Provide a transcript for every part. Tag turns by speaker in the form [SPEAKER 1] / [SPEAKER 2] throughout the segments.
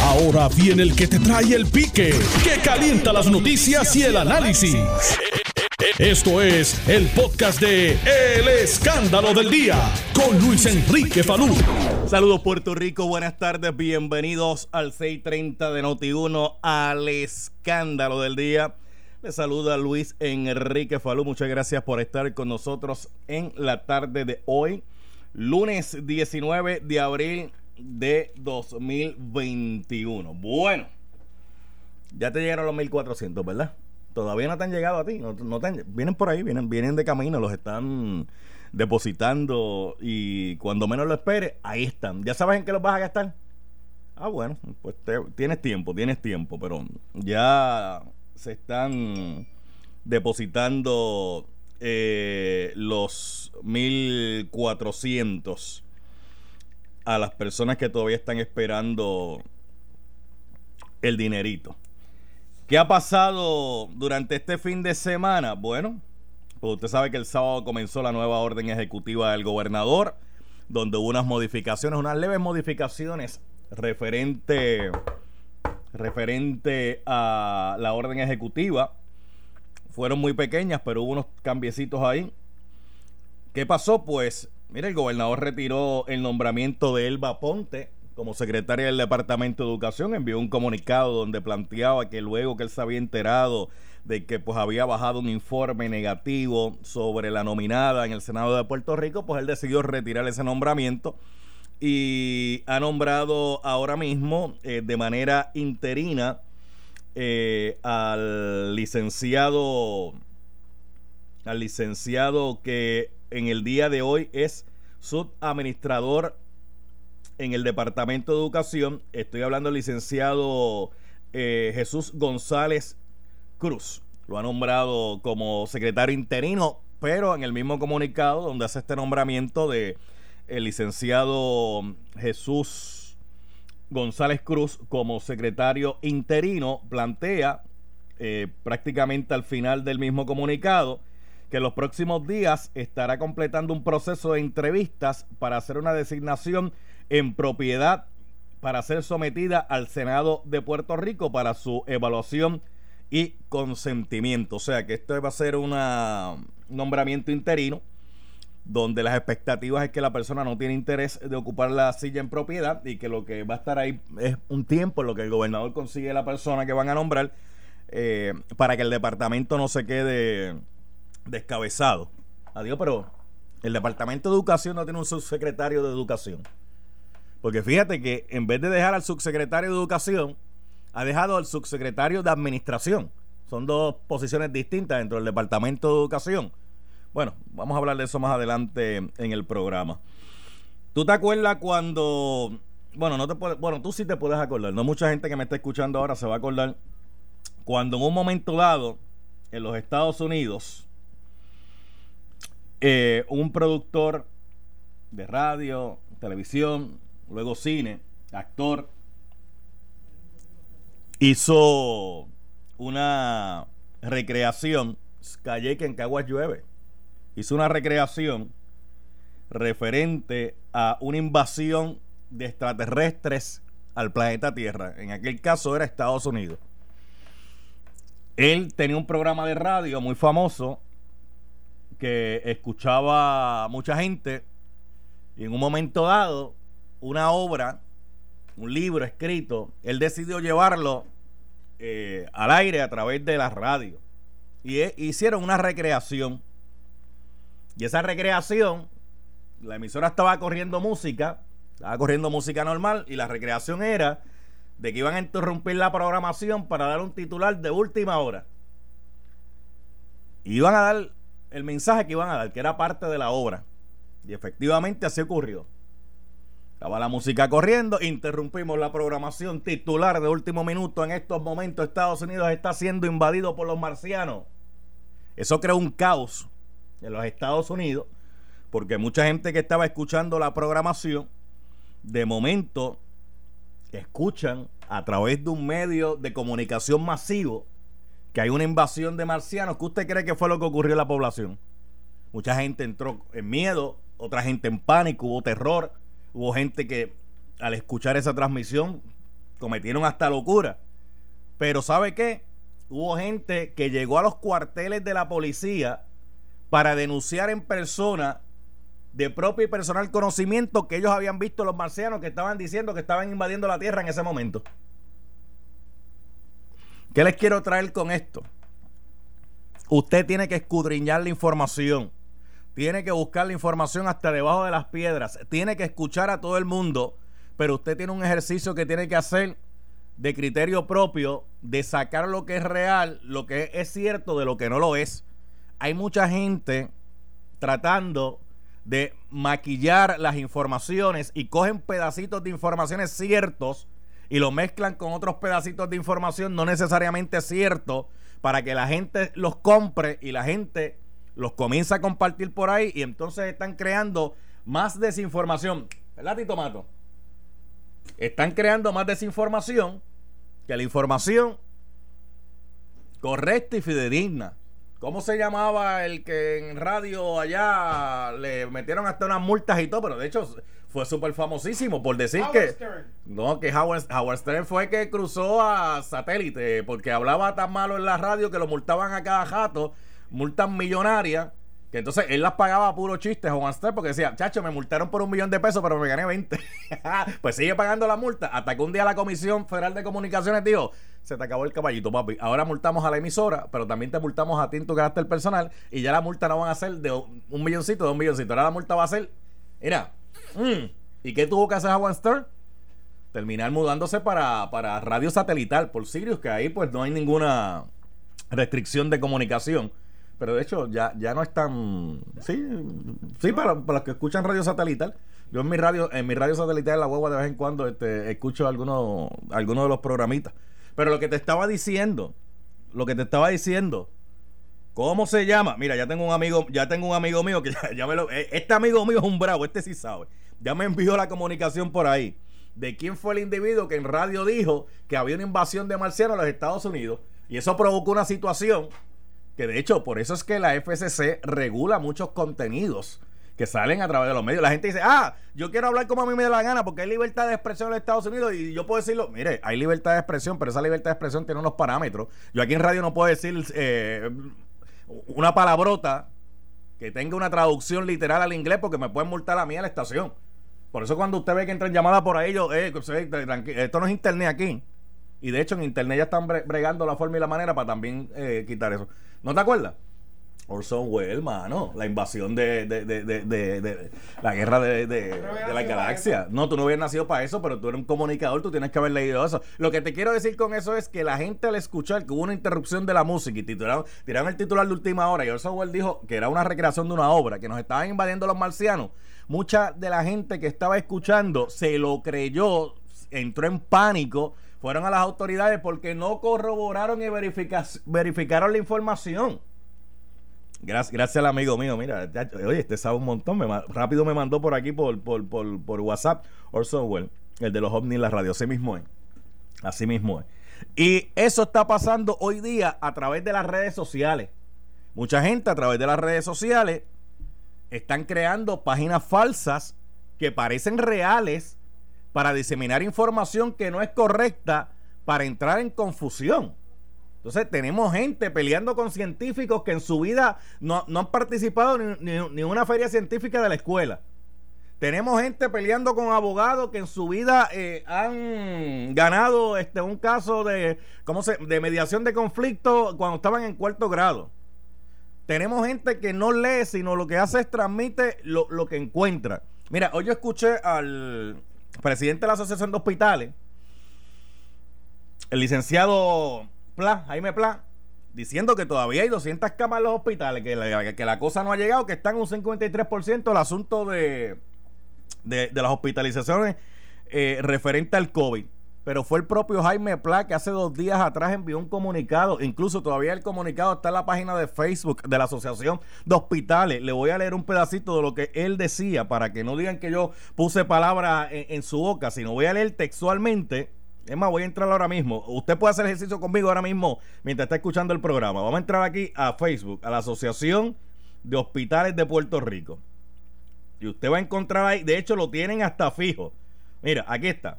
[SPEAKER 1] Ahora viene el que te trae el pique, que calienta las noticias y el análisis. Esto es el podcast de El Escándalo del Día con Luis Enrique Falú.
[SPEAKER 2] Saludos Puerto Rico, buenas tardes, bienvenidos al 630 de Noti1 al Escándalo del Día. Les saluda Luis Enrique Falú, muchas gracias por estar con nosotros en la tarde de hoy, lunes 19 de abril de 2021. Bueno, ya te llegaron los 1400, ¿verdad? Todavía no te han llegado a ti, no, vienen por ahí, vienen, vienen de camino, los están depositando y cuando menos lo esperes, ahí están. ¿Ya sabes en qué los vas a gastar? Ah, bueno, pues tienes tiempo, tienes tiempo, pero ya se están depositando eh, los 1400 a las personas que todavía están esperando el dinerito. ¿Qué ha pasado durante este fin de semana? Bueno, pues usted sabe que el sábado comenzó la nueva orden ejecutiva del gobernador, donde hubo unas modificaciones, unas leves modificaciones referente, referente a la orden ejecutiva. Fueron muy pequeñas, pero hubo unos cambiecitos ahí. ¿Qué pasó? Pues Mira, el gobernador retiró el nombramiento de Elba Ponte como secretaria del Departamento de Educación. Envió un comunicado donde planteaba que luego que él se había enterado de que pues había bajado un informe negativo sobre la nominada en el Senado de Puerto Rico, pues él decidió retirar ese nombramiento y ha nombrado ahora mismo eh, de manera interina eh, al licenciado al licenciado que en el día de hoy es subadministrador en el Departamento de Educación. Estoy hablando del licenciado eh, Jesús González Cruz. Lo ha nombrado como secretario interino, pero en el mismo comunicado donde hace este nombramiento de el licenciado Jesús González Cruz como secretario interino, plantea eh, prácticamente al final del mismo comunicado que los próximos días estará completando un proceso de entrevistas para hacer una designación en propiedad para ser sometida al Senado de Puerto Rico para su evaluación y consentimiento. O sea que esto va a ser un nombramiento interino donde las expectativas es que la persona no tiene interés de ocupar la silla en propiedad y que lo que va a estar ahí es un tiempo en lo que el gobernador consigue la persona que van a nombrar eh, para que el departamento no se quede descabezado. Adiós, pero el Departamento de Educación no tiene un subsecretario de Educación. Porque fíjate que en vez de dejar al subsecretario de Educación, ha dejado al subsecretario de Administración. Son dos posiciones distintas dentro del Departamento de Educación. Bueno, vamos a hablar de eso más adelante en el programa. ¿Tú te acuerdas cuando... Bueno, no te puedes, bueno, tú sí te puedes acordar. No mucha gente que me está escuchando ahora se va a acordar. Cuando en un momento dado, en los Estados Unidos, eh, un productor de radio, televisión, luego cine, actor, hizo una recreación, Calle que en Caguas llueve, hizo una recreación referente a una invasión de extraterrestres al planeta Tierra. En aquel caso era Estados Unidos. Él tenía un programa de radio muy famoso que escuchaba mucha gente y en un momento dado, una obra, un libro escrito, él decidió llevarlo eh, al aire a través de la radio. Y e, hicieron una recreación. Y esa recreación, la emisora estaba corriendo música, estaba corriendo música normal, y la recreación era de que iban a interrumpir la programación para dar un titular de última hora. Iban a dar el mensaje que iban a dar, que era parte de la obra. Y efectivamente así ocurrió. Estaba la música corriendo, interrumpimos la programación titular de último minuto. En estos momentos Estados Unidos está siendo invadido por los marcianos. Eso creó un caos en los Estados Unidos, porque mucha gente que estaba escuchando la programación, de momento escuchan a través de un medio de comunicación masivo que hay una invasión de marcianos, ¿qué usted cree que fue lo que ocurrió en la población? Mucha gente entró en miedo, otra gente en pánico, hubo terror, hubo gente que al escuchar esa transmisión cometieron hasta locura. Pero ¿sabe qué? Hubo gente que llegó a los cuarteles de la policía para denunciar en persona de propio y personal conocimiento que ellos habían visto los marcianos que estaban diciendo que estaban invadiendo la Tierra en ese momento. ¿Qué les quiero traer con esto? Usted tiene que escudriñar la información. Tiene que buscar la información hasta debajo de las piedras. Tiene que escuchar a todo el mundo. Pero usted tiene un ejercicio que tiene que hacer de criterio propio, de sacar lo que es real, lo que es cierto de lo que no lo es. Hay mucha gente tratando de maquillar las informaciones y cogen pedacitos de informaciones ciertos y lo mezclan con otros pedacitos de información no necesariamente ciertos para que la gente los compre y la gente los comienza a compartir por ahí y entonces están creando más desinformación. ¿Verdad, Tito Mato? Están creando más desinformación que la información correcta y fidedigna. ¿Cómo se llamaba el que en radio allá le metieron hasta unas multas y todo? Pero de hecho fue súper famosísimo por decir que... No, que Howard, Howard, Stern fue que cruzó a satélite porque hablaba tan malo en la radio que lo multaban a cada jato, multas millonarias que entonces él las pagaba a puro chiste, Juan Stern, porque decía, chacho, me multaron por un millón de pesos, pero me gané 20. pues sigue pagando la multa. Hasta que un día la Comisión Federal de Comunicaciones dijo, se te acabó el caballito, papi. Ahora multamos a la emisora, pero también te multamos a ti en tu carácter personal. Y ya la multa no van a ser de un milloncito, de un milloncito. Ahora la multa va a ser, mira, mm, ¿y qué tuvo que hacer Juan Stern? Terminar mudándose para, para radio satelital por Sirius, que ahí pues no hay ninguna restricción de comunicación pero de hecho ya, ya no es tan... Sí, sí para, los que escuchan radio satelital. Yo en mi radio, en mi radio satelital en la hueva de vez en cuando este, escucho algunos, algunos de los programitas. Pero lo que te estaba diciendo, lo que te estaba diciendo, ¿cómo se llama? Mira, ya tengo un amigo, ya tengo un amigo mío que ya, me lo... Eh, este amigo mío es un bravo, este sí sabe. Ya me envió la comunicación por ahí de quién fue el individuo que en radio dijo que había una invasión de marcianos a los Estados Unidos. Y eso provocó una situación que de hecho, por eso es que la FCC regula muchos contenidos que salen a través de los medios. La gente dice, ah, yo quiero hablar como a mí me da la gana porque hay libertad de expresión en los Estados Unidos y yo puedo decirlo, mire, hay libertad de expresión, pero esa libertad de expresión tiene unos parámetros. Yo aquí en radio no puedo decir eh, una palabrota que tenga una traducción literal al inglés porque me pueden multar a mí a la estación. Por eso cuando usted ve que entran llamadas por ahí, yo, eh, esto no es internet aquí. Y de hecho en internet ya están bregando la forma y la manera para también eh, quitar eso. ¿No te acuerdas? Orson Welles, mano. La invasión de, de, de, de la guerra de, la galaxia. No, tú no habías nacido para eso, pero tú eres un comunicador, tú tienes que haber leído eso. Lo que te quiero decir con eso es que la gente al escuchar que hubo una interrupción de la música y titularon, tiraron el titular de última hora y Orson Welles dijo que era una recreación de una obra, que nos estaban invadiendo los marcianos. Mucha de la gente que estaba escuchando se lo creyó, entró en pánico fueron a las autoridades porque no corroboraron y verificaron la información. Gracias, gracias al amigo mío. Mira, oye, este sabe un montón. Me, rápido me mandó por aquí por, por, por, por WhatsApp Orson Welles, el de los ovnis en la radio. Así mismo es. Así mismo es. Y eso está pasando hoy día a través de las redes sociales. Mucha gente a través de las redes sociales están creando páginas falsas que parecen reales para diseminar información que no es correcta para entrar en confusión. Entonces tenemos gente peleando con científicos que en su vida no, han participado ni, en una feria científica de la escuela. Tenemos gente peleando con abogados que en su vida eh, han ganado este, un caso de, ¿cómo se, de mediación de conflicto cuando estaban en cuarto grado. Tenemos gente que no lee, sino lo que hace es transmite lo, lo que encuentra. Mira, hoy yo escuché al, presidente de la Asociación de Hospitales, el licenciado Pla, Jaime Pla, diciendo que todavía hay 200 camas en los hospitales, que la, que la cosa no ha llegado, que están un 53% el asunto de, de, las hospitalizaciones eh, referente al COVID pero fue el propio Jaime Pla que hace dos días atrás envió un comunicado, incluso todavía el comunicado está en la página de Facebook de la Asociación de Hospitales. Le voy a leer un pedacito de lo que él decía para que no digan que yo puse palabras en, su boca, sino voy a leer textualmente. Es más, voy a entrar ahora mismo. Usted puede hacer ejercicio conmigo ahora mismo mientras está escuchando el programa. Vamos a entrar aquí a Facebook, a la Asociación de Hospitales de Puerto Rico. Y usted va a encontrar ahí, de hecho lo tienen hasta fijo. Mira, aquí está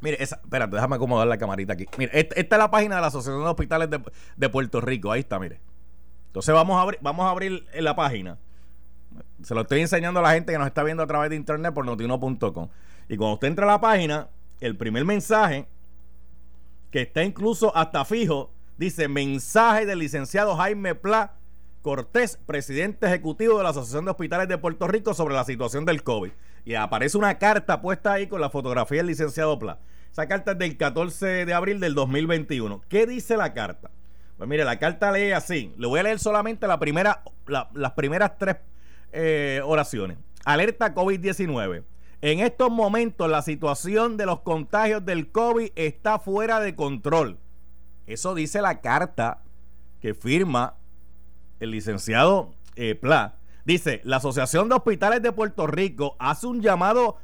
[SPEAKER 2] Mire, esa, espérate, déjame acomodar la camarita aquí. Mire, esta, es la página de la Asociación de Hospitales de, Puerto Rico. Ahí está, mire. Entonces vamos a abrir, vamos a abrir la página. Se lo estoy enseñando a la gente que nos está viendo a través de internet por notiuno.com. Y cuando usted entra a la página, el primer mensaje, que está incluso hasta fijo, dice mensaje del licenciado Jaime Pla Cortés, presidente ejecutivo de la Asociación de Hospitales de Puerto Rico sobre la situación del COVID. Y aparece una carta puesta ahí con la fotografía del licenciado Pla. Esa carta es del 14 de abril del 2021. ¿Qué dice la carta? Pues mire, la carta lee así. Le voy a leer solamente las primeras tres eh, oraciones. Alerta COVID-19. En estos momentos la situación de los contagios del COVID está fuera de control. Eso dice la carta que firma el licenciado eh, Pla. Dice, la Asociación de Hospitales de Puerto Rico hace un llamado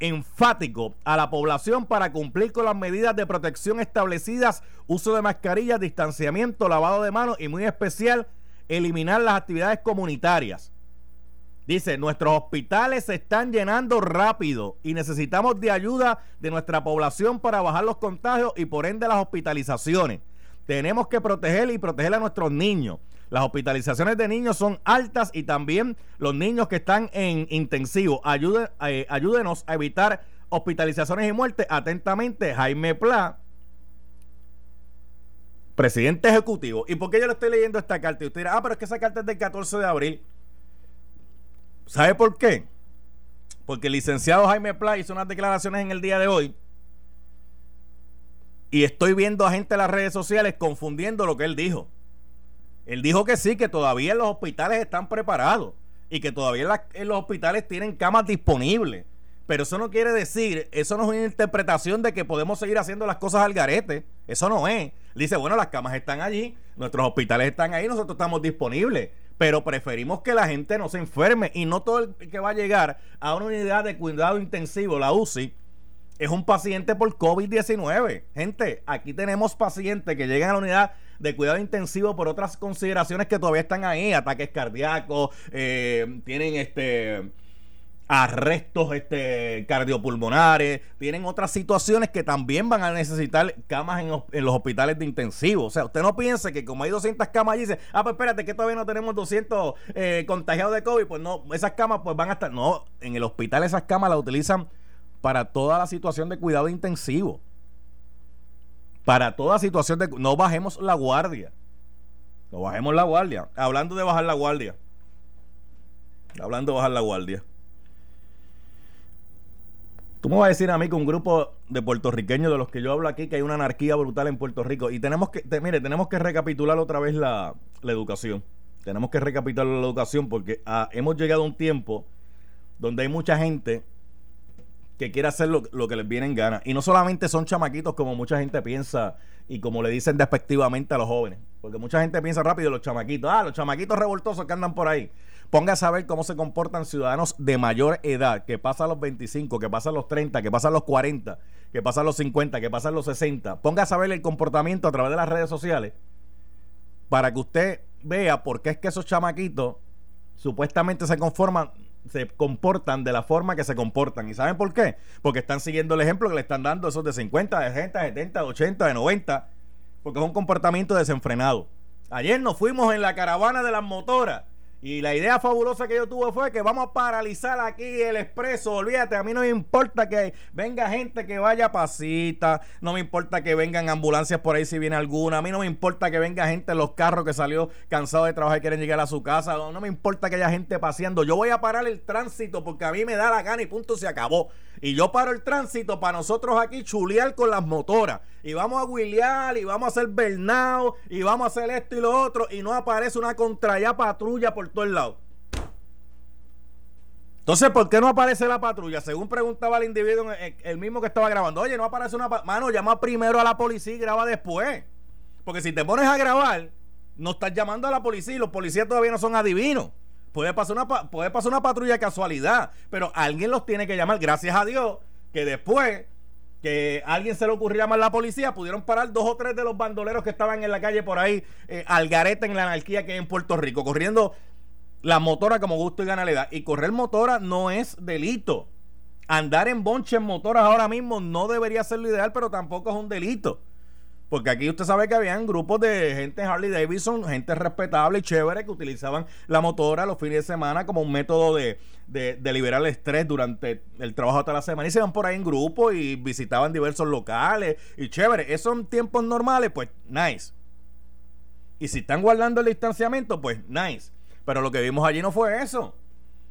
[SPEAKER 2] enfático a la población para cumplir con las medidas de protección establecidas, uso de mascarillas, distanciamiento, lavado de manos y muy especial, eliminar las actividades comunitarias. Dice, nuestros hospitales se están llenando rápido y necesitamos de ayuda de nuestra población para bajar los contagios y por ende las hospitalizaciones. Tenemos que proteger y proteger a nuestros niños. Las hospitalizaciones de niños son altas y también los niños que están en intensivo. Ayude, eh, ayúdenos a evitar hospitalizaciones y muertes. Atentamente, Jaime Pla, presidente ejecutivo. ¿Y por qué yo le estoy leyendo esta carta? Y usted dirá, ah, pero es que esa carta es del 14 de abril. ¿Sabe por qué? Porque el licenciado Jaime Pla hizo unas declaraciones en el día de hoy. Y estoy viendo a gente en las redes sociales confundiendo lo que él dijo. Él dijo que sí, que todavía los hospitales están preparados y que todavía en, los hospitales tienen camas disponibles. Pero eso no quiere decir, eso no es una interpretación de que podemos seguir haciendo las cosas al garete. Eso no es. Dice, bueno, las camas están allí, nuestros hospitales están ahí, nosotros estamos disponibles. Pero preferimos que la gente no se enferme y no todo el que va a llegar a una unidad de cuidado intensivo, la UCI, es un paciente por COVID-19. Gente, aquí tenemos pacientes que llegan a la unidad de cuidado intensivo por otras consideraciones que todavía están ahí, ataques cardíacos, eh, tienen este arrestos este, cardiopulmonares, tienen otras situaciones que también van a necesitar camas en, los hospitales de intensivo. O sea, usted no piense que como hay 200 camas allí, dice, ah, pues espérate, que todavía no tenemos 200 eh, contagiados de COVID, pues no, esas camas pues van a estar, no, en el hospital esas camas las utilizan para toda la situación de cuidado intensivo para toda situación de... No bajemos la guardia. No bajemos la guardia. Hablando de bajar la guardia. Hablando de bajar la guardia. Tú me vas a decir a mí que un grupo de puertorriqueños de los que yo hablo aquí, que hay una anarquía brutal en Puerto Rico. Y tenemos que, mire, tenemos que recapitular otra vez la, educación. Tenemos que recapitular la educación porque ah, hemos llegado a un tiempo donde hay mucha gente que quiere hacer lo, que les viene en gana. Y no solamente son chamaquitos como mucha gente piensa y como le dicen despectivamente a los jóvenes. Porque mucha gente piensa rápido los chamaquitos. Ah, los chamaquitos revoltosos que andan por ahí. Ponga a saber cómo se comportan ciudadanos de mayor edad, que pasan los 25, que pasan los 30, que pasan los 40, que pasan los 50, que pasan los 60. Ponga a saber el comportamiento a través de las redes sociales para que usted vea por qué es que esos chamaquitos supuestamente se conforman se comportan de la forma que se comportan. ¿Y saben por qué? Porque están siguiendo el ejemplo que le están dando esos de 50, de 60, de 70, de 80, de 90. Porque es un comportamiento desenfrenado. Ayer nos fuimos en la caravana de las motoras y la idea fabulosa que yo tuve fue que vamos a paralizar aquí el expreso. Olvídate, a mí no me importa que venga gente que vaya pasita. No me importa que vengan ambulancias por ahí si viene alguna. A mí no me importa que venga gente en los carros que salió cansado de trabajar y quieren llegar a su casa. No, no me importa que haya gente paseando. Yo voy a parar el tránsito porque a mí me da la gana y punto se acabó. Y yo paro el tránsito para nosotros aquí chulear con las motoras. Y vamos a huilear y vamos a hacer bernao y vamos a hacer esto y lo otro. Y no aparece una contraya patrulla por todo el lado. Entonces, ¿por qué no aparece la patrulla? Según preguntaba el individuo, el mismo que estaba grabando, oye, no aparece una Mano, llama primero a la policía y graba después. Porque si te pones a grabar, no estás llamando a la policía y los policías todavía no son adivinos. Puede pasar una, puede pasar una patrulla de casualidad, pero alguien los tiene que llamar. Gracias a Dios que después que alguien se le ocurrió llamar a la policía, pudieron parar dos o tres de los bandoleros que estaban en la calle por ahí, eh, al garete en la anarquía que hay en Puerto Rico, corriendo la motora como gusto y gana le da. Y correr motora no es delito. andar en bonches motoras ahora mismo no debería ser lo ideal, pero tampoco es un delito. Porque aquí usted sabe que habían grupos de gente en Harley Davidson, gente respetable y chévere que utilizaban la motora los fines de semana como un método de, de, liberar el estrés durante el trabajo toda la semana. Y se iban por ahí en grupo y visitaban diversos locales y chévere. Esos son tiempos normales, pues nice. Y si están guardando el distanciamiento, pues nice. Pero lo que vimos allí no fue eso.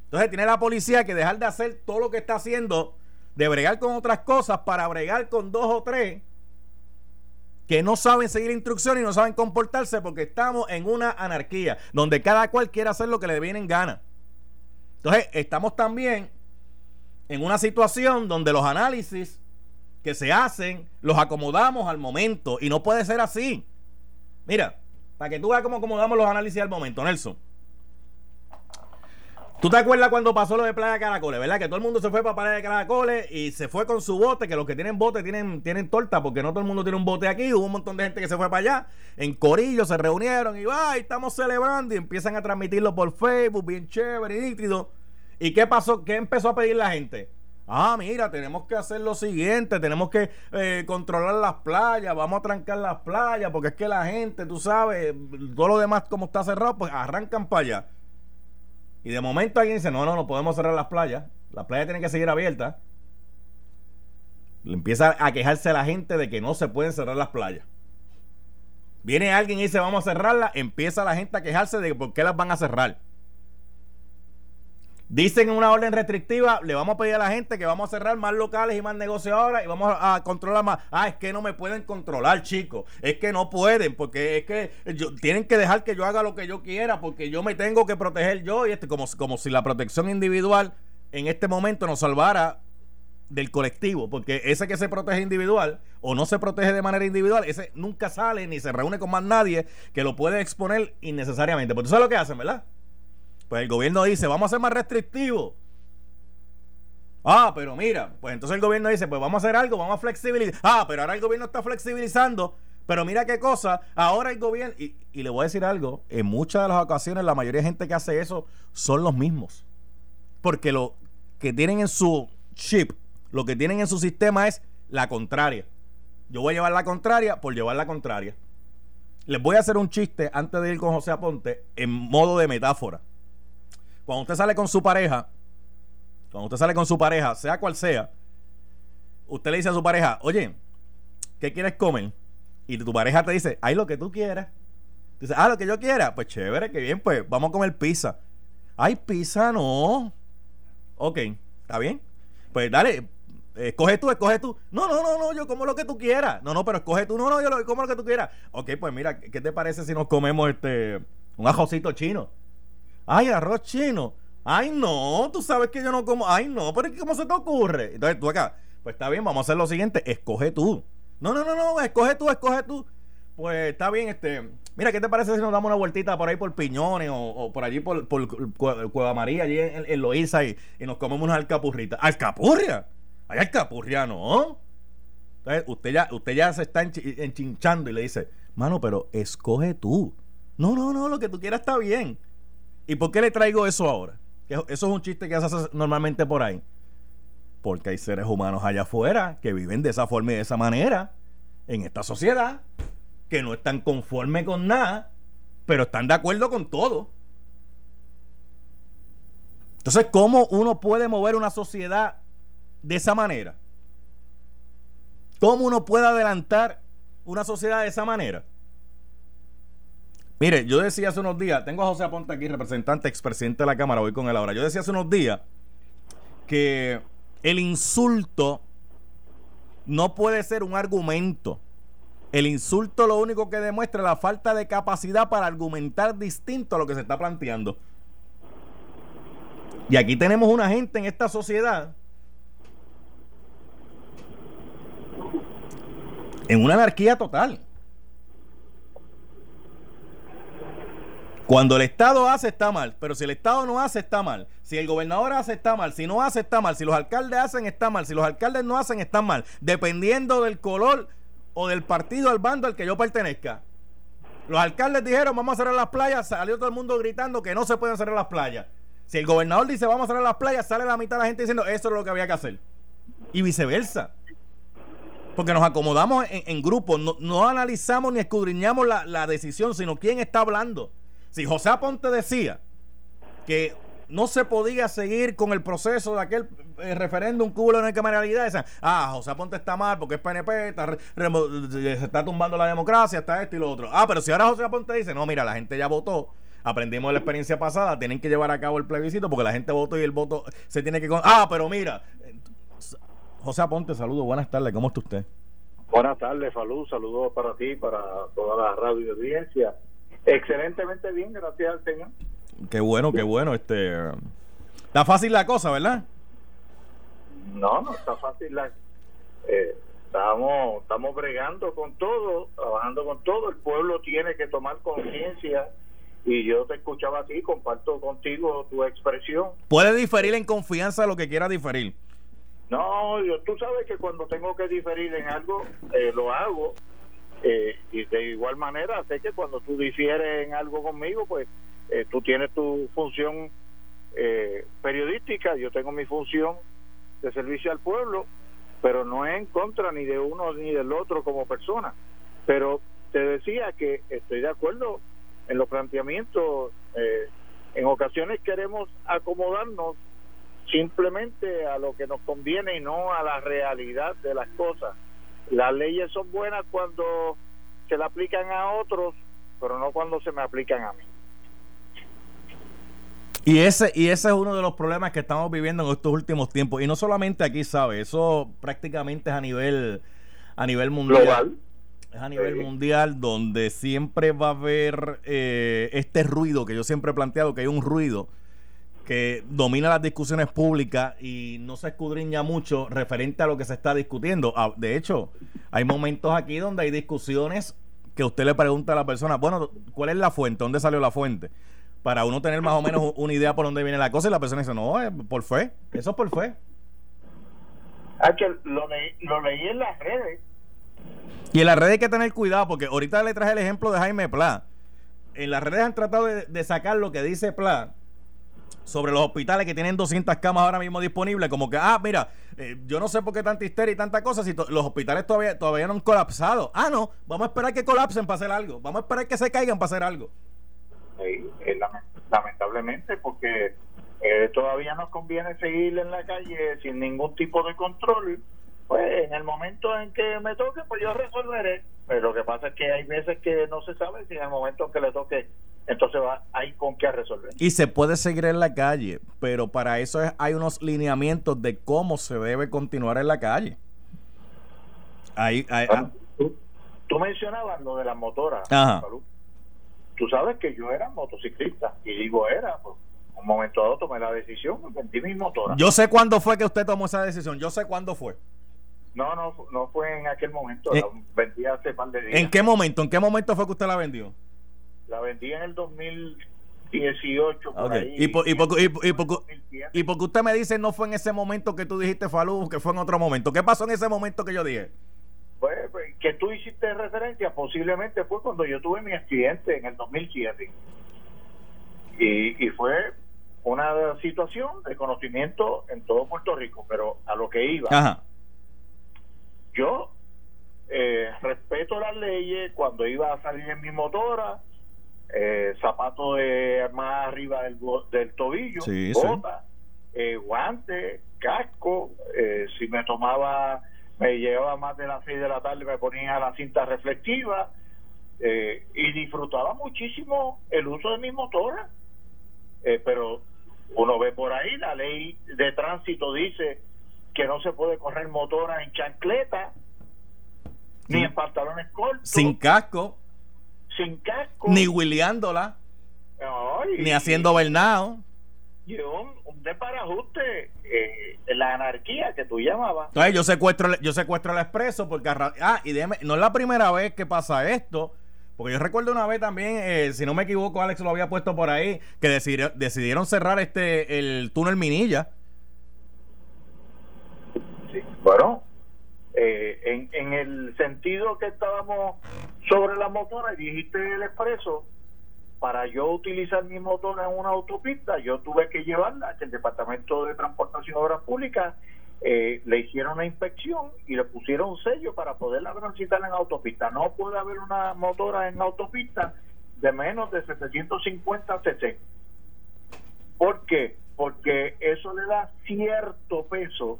[SPEAKER 2] Entonces tiene la policía que dejar de hacer todo lo que está haciendo, de bregar con otras cosas para bregar con dos o tres que no saben seguir instrucciones y no saben comportarse porque estamos en una anarquía donde cada cual quiere hacer lo que le viene en gana. Entonces, estamos también en una situación donde los análisis que se hacen los acomodamos al momento y no puede ser así. Mira, para que tú veas cómo acomodamos los análisis al momento, Nelson. ¿Tú te acuerdas cuando pasó lo de Playa de Caracoles, verdad? Que todo el mundo se fue para Playa de Caracoles y se fue con su bote, que los que tienen bote tienen, tienen torta, porque no todo el mundo tiene un bote aquí. Hubo un montón de gente que se fue para allá. En Corillo se reunieron y va, estamos celebrando y empiezan a transmitirlo por Facebook, bien chévere y nítido. ¿Y qué pasó? ¿Qué empezó a pedir la gente? Ah, mira, tenemos que hacer lo siguiente, tenemos que eh, controlar las playas, vamos a trancar las playas, porque es que la gente, tú sabes, todo lo demás como está cerrado, pues arrancan para allá. Y de momento alguien dice, no, no, no podemos cerrar las playas. Las playas tienen que seguir abiertas. Le empieza a quejarse la gente de que no se pueden cerrar las playas. Viene alguien y dice, vamos a cerrarlas. Empieza la gente a quejarse de por qué las van a cerrar. Dicen en una orden restrictiva, le vamos a pedir a la gente que vamos a cerrar más locales y más negocios ahora y vamos a, controlar más. Ah, es que no me pueden controlar, chicos. Es que no pueden, porque es que tienen que dejar que yo haga lo que yo quiera, porque yo me tengo que proteger yo. Y este, como, como si la protección individual en este momento nos salvara del colectivo, porque ese que se protege individual o no se protege de manera individual, ese nunca sale ni se reúne con más nadie que lo puede exponer innecesariamente. Porque tú sabes lo que hacen, ¿verdad? Pues el gobierno dice, vamos a ser más restrictivos. Ah, pero mira, pues entonces el gobierno dice, pues vamos a hacer algo, vamos a flexibilizar. Ah, pero ahora el gobierno está flexibilizando. Pero mira qué cosa, ahora el gobierno, y, y le voy a decir algo, en muchas de las ocasiones la mayoría de gente que hace eso son los mismos. Porque lo que tienen en su chip, lo que tienen en su sistema es la contraria. Yo voy a llevar la contraria por llevar la contraria. Les voy a hacer un chiste antes de ir con José Aponte en modo de metáfora. Cuando usted sale con su pareja, cuando usted sale con su pareja, sea cual sea, usted le dice a su pareja, oye, ¿qué quieres comer? Y tu pareja te dice, ay, lo que tú quieras. Dice, ah, lo que yo quiera. Pues chévere, que bien, pues vamos a comer pizza. Ay, pizza no. Ok, ¿está bien? Pues dale, escoge tú, escoge tú. No, no, no, no, yo como lo que tú quieras. No, no, pero escoge tú. No, no, yo como lo que tú quieras. Ok, pues mira, ¿qué te parece si nos comemos este un ajocito chino? Ay, arroz chino. Ay, no, tú sabes que yo no como. Ay, no, pero ¿cómo se te ocurre? Entonces tú acá, pues está bien, vamos a hacer lo siguiente, escoge tú. No, no, no, no, escoge tú, escoge tú. Pues está bien, este. Mira, ¿qué te parece si nos damos una vueltita por ahí por Piñones o, por allí por, Cueva María, allí en, en Loíza y, y, nos comemos unas alcapurritas? ¡Alcapurria! ¡Ay, alcapurria no! Entonces usted ya, usted ya se está enchinchando y le dice, mano, pero escoge tú. No, no, no, lo que tú quieras está bien. ¿Y por qué le traigo eso ahora? eso es un chiste que se hace normalmente por ahí. Porque hay seres humanos allá afuera que viven de esa forma y de esa manera en esta sociedad, que no están conformes con nada, pero están de acuerdo con todo. Entonces, ¿cómo uno puede mover una sociedad de esa manera? ¿Cómo uno puede adelantar una sociedad de esa manera? Mire, yo decía hace unos días, tengo a José Aponte aquí, representante, expresidente de la Cámara, voy con él ahora. Yo decía hace unos días que el insulto no puede ser un argumento. El insulto lo único que demuestra es la falta de capacidad para argumentar distinto a lo que se está planteando. Y aquí tenemos una gente en esta sociedad en una anarquía total. Cuando el Estado hace, está mal. Pero si el Estado no hace, está mal. Si el gobernador hace, está mal. Si no hace, está mal. Si los alcaldes hacen, está mal. Si los alcaldes no hacen, está mal. Dependiendo del color o del partido al bando al que yo pertenezca. Los alcaldes dijeron, vamos a cerrar las playas. Salió todo el mundo gritando que no se pueden cerrar las playas. Si el gobernador dice vamos a a las playas, sale la mitad de la gente diciendo eso es lo que había que hacer. Y viceversa. Porque nos acomodamos en, grupos, no, analizamos ni escudriñamos la decisión, sino quién está hablando. Si José Aponte decía que no se podía seguir con el proceso de aquel eh, referéndum hubo en camaralidad. ah, José Aponte está mal porque es PNP, está se está tumbando la democracia, está esto y lo otro. Ah, pero si ahora José Aponte dice, no, mira, la gente ya votó, aprendimos de la experiencia pasada, tienen que llevar a cabo el plebiscito porque la gente votó y el voto se tiene que... Ah, pero mira, José Aponte, saludos, buenas tardes, ¿cómo está usted?
[SPEAKER 3] Buenas tardes, Falú, saludos para ti, para toda la radio audiencia. Excelentemente bien, gracias al Señor.
[SPEAKER 2] Qué bueno, qué bueno. Este, está fácil la cosa, ¿verdad?
[SPEAKER 3] No, no está fácil la. Eh, estamos, estamos bregando con todo, trabajando con todo. El pueblo tiene que tomar conciencia y yo te escuchaba así, comparto contigo tu expresión.
[SPEAKER 2] Puede diferir en confianza lo que quiera diferir.
[SPEAKER 3] No, yo, tú sabes que cuando tengo que diferir en algo, eh, lo hago. Eh, y de igual manera, sé que cuando tú difieres en algo conmigo, pues eh, tú tienes tu función eh, periodística, yo tengo mi función de servicio al pueblo, pero no es en contra ni de uno ni del otro como persona. Pero te decía que estoy de acuerdo en los planteamientos. Eh, en ocasiones queremos acomodarnos simplemente a lo que nos conviene y no a la realidad de las cosas. Las leyes son buenas cuando se le aplican a otros, pero no cuando se me aplican a mí.
[SPEAKER 2] Y ese, y ese es uno de los problemas que estamos viviendo en estos últimos tiempos. Y no solamente aquí, ¿sabe? Eso prácticamente es a nivel, a nivel mundial. Es a nivel mundial donde siempre va a haber eh, este ruido que yo siempre he planteado, que hay un ruido que domina las discusiones públicas y no se escudriña mucho referente a lo que se está discutiendo. Ah, de hecho, hay momentos aquí donde hay discusiones que usted le pregunta a la persona, bueno, ¿cuál es la fuente? ¿Dónde salió la fuente? para uno tener más o menos una idea por dónde viene la cosa y la persona dice, no, es por fe, eso es por fe.
[SPEAKER 3] Ah, que lo, lo leí en las redes.
[SPEAKER 2] Y en las redes hay que tener cuidado porque ahorita le traje el ejemplo de Jaime Pla. En las redes han tratado de, sacar lo que dice Pla sobre los hospitales que tienen 200 camas ahora mismo disponibles, como que, ah, mira, eh, yo no sé por qué tanta histeria y tanta cosa si los hospitales todavía, todavía no han colapsado. Ah, no, vamos a esperar que colapsen para hacer algo, vamos a esperar que se caigan para hacer algo.
[SPEAKER 3] Eh, lamentablemente, porque eh, todavía nos conviene seguir en la calle sin ningún tipo de control. Pues en el momento en que me toque, pues yo resolveré. Pero lo que pasa es que hay veces que no se sabe si en el momento en que le toque, entonces va, hay con qué resolver.
[SPEAKER 2] Y se puede seguir en la calle, pero para eso hay unos lineamientos de cómo se debe continuar en la calle. Ahí,
[SPEAKER 3] ah. tú, mencionabas lo de las motoras. Tú sabes que yo era motociclista y digo era, pues, un momento dado tomé la decisión, vendí mi motora.
[SPEAKER 2] Yo sé cuándo fue que usted tomó esa decisión, yo sé cuándo fue.
[SPEAKER 3] No, no, no fue en aquel momento, la vendí hace par de días.
[SPEAKER 2] ¿En qué momento? ¿En qué momento fue que usted la vendió?
[SPEAKER 3] La vendí en el 2018. Por ahí,
[SPEAKER 2] ¿Y, por, y, por, y, y, y porque usted me dice no fue en ese momento que tú dijiste Falú, que fue en otro momento. ¿Qué pasó en ese momento que yo dije?
[SPEAKER 3] Pues, pues, que tú hiciste referencia posiblemente fue cuando yo tuve mi accidente en el 2007. Y, y fue una situación de conocimiento en todo Puerto Rico, pero a lo que iba. Yo eh, respeto las leyes cuando iba a salir en mi motora, eh, zapato de más arriba del, del tobillo, bota, eh, guante, casco, eh, si me tomaba me llevaba más de las seis de la tarde, me ponía la cinta reflectiva eh, y disfrutaba muchísimo el uso de mi motora. Eh, pero uno ve por ahí, la ley de tránsito dice que no se puede correr motora en chancleta, ni en pantalones cortos.
[SPEAKER 2] Sin casco.
[SPEAKER 3] Sin casco.
[SPEAKER 2] Ni huileándola. ni haciendo bernado
[SPEAKER 3] y un, un desparajuste, eh, la anarquía que tú llamabas.
[SPEAKER 2] Entonces yo secuestro, yo secuestro el expreso porque, ah, y no es la primera vez que pasa esto, porque yo recuerdo una vez también, eh, si no me equivoco, Alex lo había puesto por ahí, que decidieron, cerrar este el túnel Minilla.
[SPEAKER 3] Sí, bueno, eh, en, en el sentido que estábamos sobre la motora y dijiste el expreso, para yo utilizar mi motor en una autopista, yo tuve que llevarla que el Departamento de Transportación y Obras Públicas eh, le hicieron una inspección y le pusieron un sello para poderla transitar en autopista. No puede haber una motora en autopista de menos de 750 cc. ¿Por qué? Porque eso le da cierto peso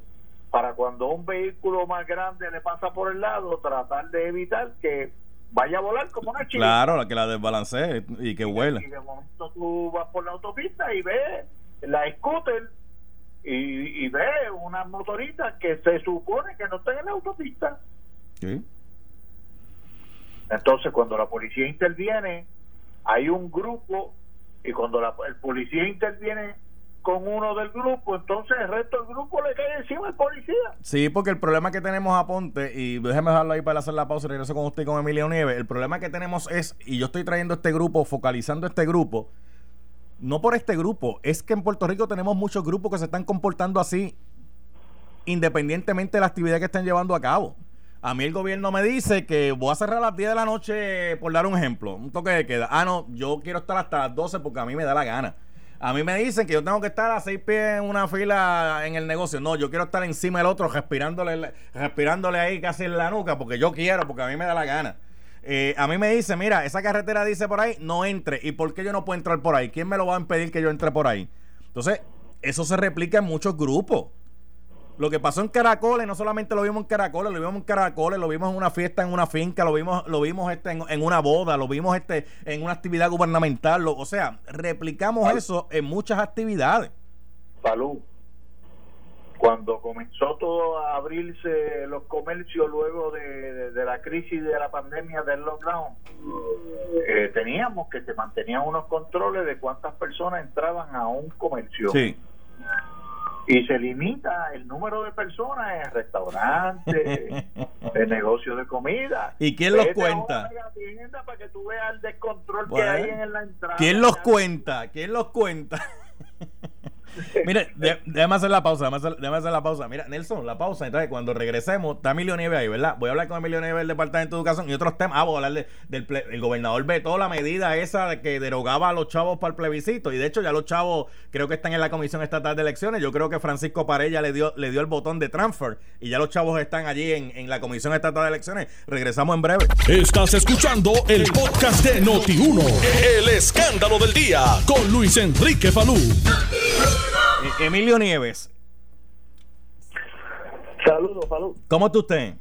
[SPEAKER 3] para cuando un vehículo más grande le pasa por el lado, tratar de evitar que vaya a volar como una chica.
[SPEAKER 2] Claro, la que la desbalancee y que huela.
[SPEAKER 3] Y de momento tú vas por la autopista y ves la scooter y, y ves una motorita que se supone que no está en la autopista.
[SPEAKER 2] Sí.
[SPEAKER 3] Entonces, cuando la policía interviene, hay un grupo y cuando la, el policía interviene con uno del grupo, entonces el resto del grupo le cae encima al policía.
[SPEAKER 2] Sí, porque el problema que tenemos a Ponte, y déjeme dejarlo ahí para hacer la pausa y regreso con usted y con Emilio Nieves, el problema que tenemos es, y yo estoy trayendo este grupo, focalizando este grupo, no por este grupo, es que en Puerto Rico tenemos muchos grupos que se están comportando así, independientemente de la actividad que estén llevando a cabo. A mí el gobierno me dice que voy a cerrar a las 10 de la noche, por dar un ejemplo, un toque de queda. Ah, no, yo quiero estar hasta las 12 porque a mí me da la gana. A mí me dicen que yo tengo que estar a seis pies en una fila en el negocio. No, yo quiero estar encima del otro, respirándole, respirándole ahí casi en la nuca, porque yo quiero, porque a mí me da la gana. Eh, a mí me dice, mira, esa carretera dice por ahí, no entre. ¿Y por qué yo no puedo entrar por ahí? ¿Quién me lo va a impedir que yo entre por ahí? Entonces, eso se replica en muchos grupos. Lo que pasó en Caracoles, no solamente lo vimos en Caracoles, lo vimos en Caracoles, lo vimos en una fiesta, en una finca, lo vimos, lo vimos este en, una boda, lo vimos este en una actividad gubernamental. o sea, replicamos eso en muchas actividades.
[SPEAKER 3] Salud. Cuando comenzó todo a abrirse los comercios luego de, la crisis de la pandemia del lockdown, eh, teníamos que se mantenían unos controles de cuántas personas entraban a un comercio.
[SPEAKER 2] Sí
[SPEAKER 3] y se limita el número de personas en restaurantes, en negocios de comida.
[SPEAKER 2] ¿Y quién los cuenta?
[SPEAKER 3] Para que tú veas el descontrol que hay en la entrada.
[SPEAKER 2] ¿Quién los cuenta? ¿Quién los cuenta? Mire, déjame hacer la pausa, déjame hacer, la pausa. Mira, Nelson, la pausa. Entonces, cuando regresemos, está Emilio Nieves ahí, ¿verdad? Voy a hablar con Emilio Nieves del Departamento de Educación y otros temas. Ah, voy a hablar del el gobernador vetó la medida esa de que derogaba a los chavos para el plebiscito. Y de hecho, ya los chavos creo que están en la Comisión Estatal de Elecciones. Yo creo que Francisco Parella le dio, le dio el botón de transfer y ya los chavos están allí en, en la Comisión Estatal de Elecciones. Regresamos en breve.
[SPEAKER 1] Estás escuchando el podcast de Noti1. El escándalo del día con Luis Enrique Falú.
[SPEAKER 2] Emilio Nieves.
[SPEAKER 4] Saludos, saludos.
[SPEAKER 2] ¿Cómo está usted?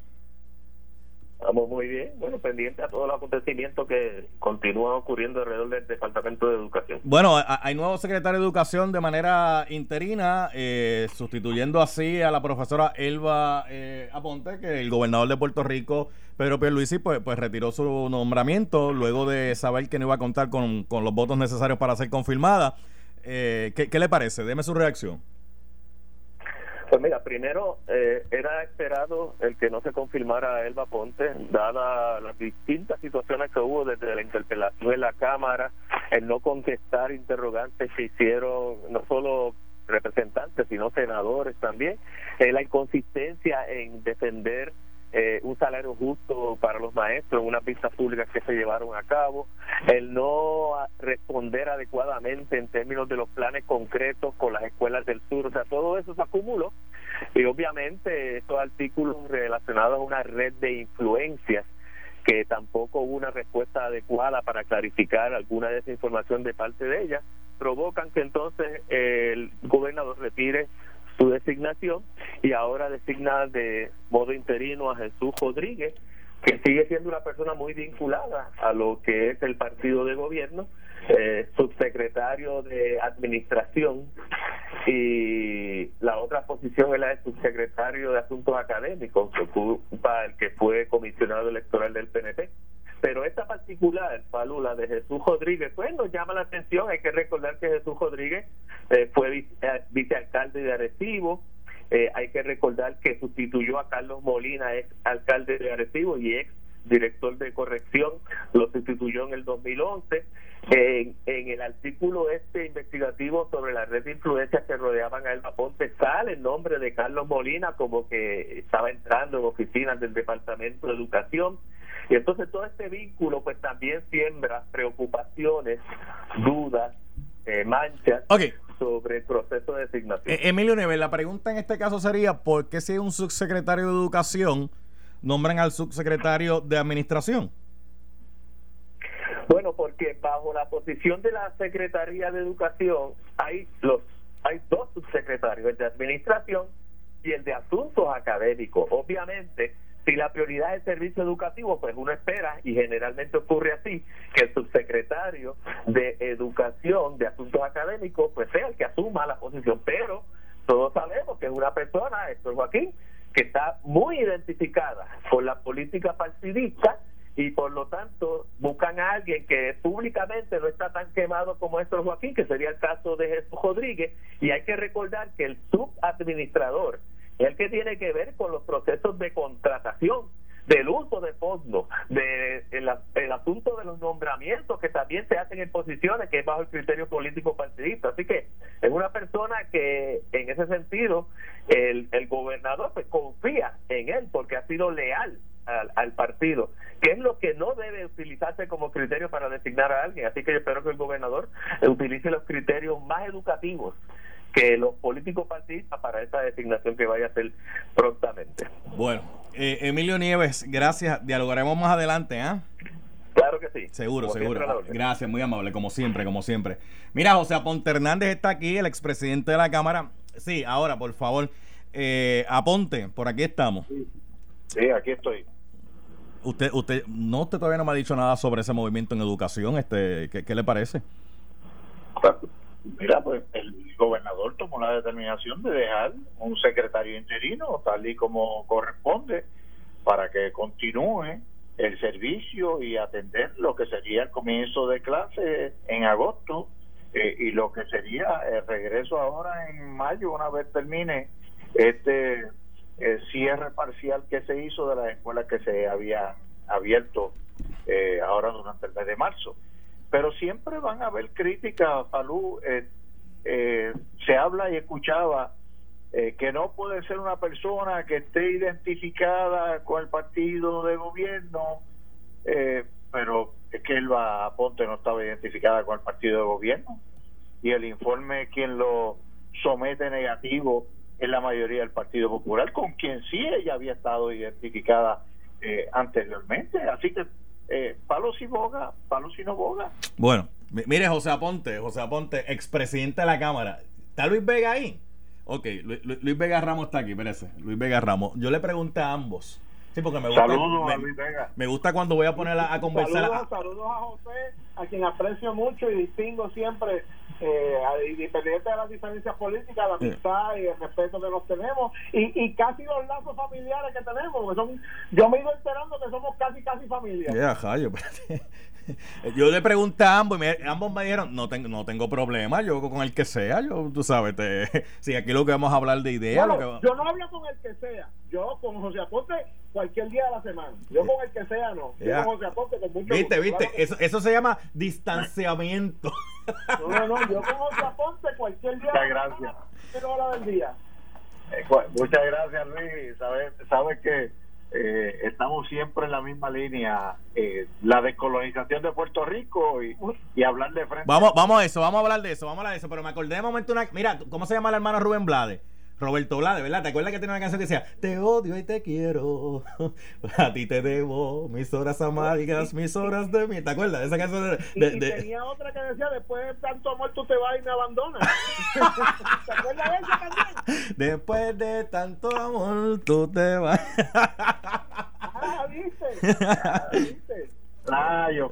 [SPEAKER 4] Estamos muy bien, bueno, pendiente a todos los acontecimientos que continúan ocurriendo alrededor del Departamento de Educación.
[SPEAKER 2] Bueno, hay nuevo secretario de Educación de manera interina, eh, sustituyendo así a la profesora Elba eh, Aponte, que el gobernador de Puerto Rico, Pedro Pierluisi, pues, pues retiró su nombramiento luego de saber que no iba a contar con, con los votos necesarios para ser confirmada. Eh, ¿qué, le parece? Deme su reacción.
[SPEAKER 4] Pues mira, primero eh, era esperado el que no se confirmara a Elba Ponte, dada las distintas situaciones que hubo desde la interpelación en la Cámara, el no contestar interrogantes que hicieron no solo representantes, sino senadores también, eh, la inconsistencia en defender eh, un salario justo para los maestros unas vistas públicas que se llevaron a cabo, el no responder adecuadamente en términos de los planes concretos con las escuelas del sur, o sea, todo eso se acumuló y obviamente estos artículos relacionados a una red de influencias que tampoco hubo una respuesta adecuada para clarificar alguna de esa información de parte de ellas, provocan que entonces el gobernador retire su designación y ahora designa de modo interino a Jesús Rodríguez, que sigue siendo una persona muy vinculada a lo que es el partido de gobierno, eh, subsecretario de administración y la otra posición es la de subsecretario de asuntos académicos, que ocupa el que fue comisionado electoral del PNP. Pero esta particular, Palula, de Jesús Rodríguez, pues nos llama la atención. Hay que recordar que Jesús Rodríguez eh, fue eh, vicealcalde de Arecibo. Eh, hay que recordar que sustituyó a Carlos Molina, ex alcalde de Arecibo y ex director de corrección, lo sustituyó en el 2011. En, en el artículo este investigativo sobre la red de influencias que rodeaban a Elba Ponte sale el nombre de Carlos Molina como que estaba entrando en oficinas del Departamento de Educación. Y entonces todo este vínculo pues también siembra preocupaciones, dudas, eh, manchas sobre el proceso de designación.
[SPEAKER 2] Eh, Emilio Nieves, la pregunta en este caso sería, ¿por qué si hay un subsecretario de Educación nombran al subsecretario de Administración?
[SPEAKER 4] Bueno, porque bajo la posición de la Secretaría de Educación hay los hay dos subsecretarios, el de Administración y el de Asuntos Académicos. Obviamente, si la prioridad es el servicio educativo, pues uno espera, y generalmente ocurre así, que el subsecretario de Educación, de Asuntos Académicos, pues sea el que asuma la posición. Pero todos sabemos que es una persona, es Joaquín, que está muy identificada con la política partidista y por lo tanto buscan a alguien que públicamente no está tan quemado como esto Joaquín, que sería el caso de Jesús Rodríguez, y hay que recordar que el subadministrador el que tiene que ver con los procesos de contratación del uso de fondos, de el, asunto de los nombramientos que también se hacen en posiciones que es bajo el criterio político partidista. Así que es una persona que en ese sentido el, el gobernador pues confía en él porque ha sido leal al, partido, que es lo que no debe utilizarse como criterio para designar a alguien. Así que yo espero que el gobernador utilice los criterios más educativos que los políticos partidistas para esta designación que vaya a ser prontamente.
[SPEAKER 2] Bueno, eh, Emilio Nieves, gracias. Dialogaremos más adelante, ¿ah?
[SPEAKER 4] Claro que sí.
[SPEAKER 2] Seguro, seguro. Gracias, muy amable, como siempre, como siempre. Mira, José Aponte Hernández está aquí, el expresidente de la Cámara. Sí, ahora, por favor, eh, Aponte, por aquí estamos.
[SPEAKER 3] Sí, aquí estoy.
[SPEAKER 2] Usted, usted, no, usted todavía no me ha dicho nada sobre ese movimiento en educación. Este, ¿qué, le parece?
[SPEAKER 3] Mira, pues el gobernador tomó la determinación de dejar un secretario interino, tal y como corresponde, para que continúe el servicio y atender lo que sería el comienzo de clase en agosto eh, y lo que sería el regreso ahora en mayo, una vez termine este el cierre parcial que se hizo de las escuelas que se había abierto eh, ahora durante el mes de marzo. Pero siempre van a haber críticas, Falú. Eh, eh, se habla y escuchaba que no puede ser una persona que esté identificada con el partido de gobierno, pero es que Elba Ponte no estaba identificada con el partido de gobierno. Y el informe, quien lo somete negativo, en la mayoría del Partido Popular, con quien sí ella había estado identificada eh, anteriormente. Así que eh, palos y boga, palos y no boga.
[SPEAKER 2] Bueno, mire José Aponte, José Aponte, expresidente de la Cámara. ¿Está Luis Vega ahí? Ok, Luis, Vega Ramos está aquí, espérese. Luis Vega Ramos. Yo le pregunté a ambos. Sí, porque me gusta.
[SPEAKER 3] Saludos a Luis Vega.
[SPEAKER 2] Me gusta cuando voy a poner a, conversar.
[SPEAKER 5] Saludos, saludos a José, a quien aprecio mucho y distingo siempre eh, independiente de las diferencias políticas, la amistad y el respeto que nos tenemos y, y casi los lazos familiares que tenemos, son, yo me he ido enterando que somos casi, casi familia.
[SPEAKER 2] yo le pregunté a ambos y ambos me dijeron, no tengo, no tengo problema, yo con el que sea, yo, tú sabes, te, si aquí lo que vamos a hablar de ideas.
[SPEAKER 5] Yo no hablo con el que sea, yo con José Aponte cualquier día de la semana, yo con el que sea no, yo con José Aponte con mucho
[SPEAKER 2] Viste, viste, eso, eso se llama distanciamiento.
[SPEAKER 5] No, no, no, yo con José Aponte cualquier día
[SPEAKER 3] Muchas gracias.
[SPEAKER 5] hora del día.
[SPEAKER 3] Eh, muchas gracias Luis, sabes, sabes que eh, estamos siempre en la misma línea, eh, la descolonización de Puerto Rico y, y, hablar de frente.
[SPEAKER 2] Vamos, vamos a eso, vamos a hablar de eso, vamos a hablar de eso, pero me acordé de momento una... Mira, ¿cómo se llama el hermano Rubén Blade? Roberto Blade, ¿verdad? ¿Te acuerdas que tenía una canción que decía Te odio y te quiero, a ti te debo, mis horas amargas, mis horas de mí? ¿Te acuerdas de esa canción?
[SPEAKER 5] De, y, tenía otra que decía Después de tanto amor tú te vas y me abandonas. ¿Te acuerdas de esa canción?
[SPEAKER 2] Después de tanto amor tú te vas.
[SPEAKER 5] ah, ¿viste? Ah, ¿viste?
[SPEAKER 3] Rayo,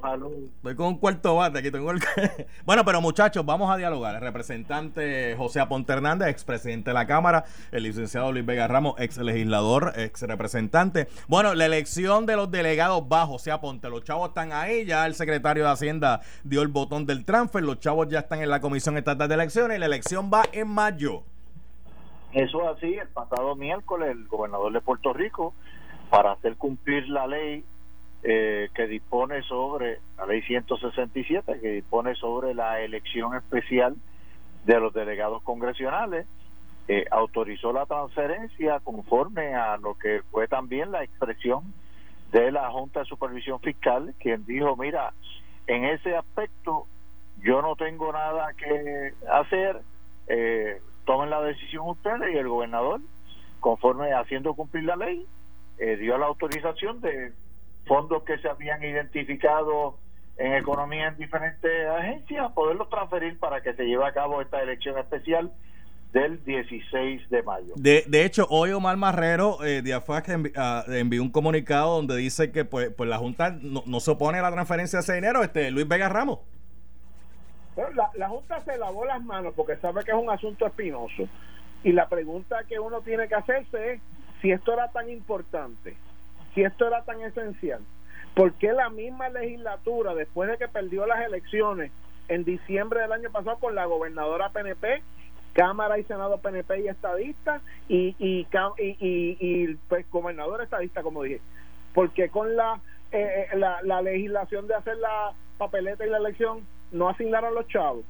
[SPEAKER 2] Estoy con un cuarto bate aquí. Tengo el... bueno, pero muchachos, vamos a dialogar. El representante José Aponte Hernández, expresidente de la Cámara, el licenciado Luis Vega Ramos, ex legislador, ex representante. Bueno, la elección de los delegados va José Aponte. Los chavos están ahí, ya el secretario de Hacienda dio el botón del transfer, los chavos ya están en la Comisión Estatal de Elecciones y la elección va en mayo.
[SPEAKER 3] Eso es así, el pasado miércoles el gobernador de Puerto Rico, para hacer cumplir la ley eh, que dispone sobre la ley 167 que dispone sobre la elección especial de los delegados congresionales eh, autorizó la transferencia conforme a lo que fue también la expresión de la Junta de Supervisión Fiscal, quien dijo, mira, en ese aspecto yo no tengo nada que hacer, eh, tomen la decisión ustedes y el gobernador, conforme haciendo cumplir la ley, eh, dio la autorización de fondos que se habían identificado en economía en diferentes agencias, poderlos transferir para que se lleve a cabo esta elección especial del 16 de mayo.
[SPEAKER 2] De, de hecho, hoy Omar Marrero eh, de AFAC ah, envió un comunicado donde dice que pues, pues la Junta no, no, se opone a la transferencia de ese dinero, este Luis Vega Ramos.
[SPEAKER 5] la, la Junta se lavó las manos porque sabe que es un asunto espinoso. Y la pregunta que uno tiene que hacerse es si esto era tan importante, si esto era tan esencial, ¿por qué la misma legislatura, después de que perdió las elecciones en diciembre del año pasado con la gobernadora PNP, Cámara y Senado PNP y estadista y, y, y, y, pues gobernador estadista, como dije, porque con la, eh, la, la legislación de hacer la papeleta y la elección no asignaron los chavos,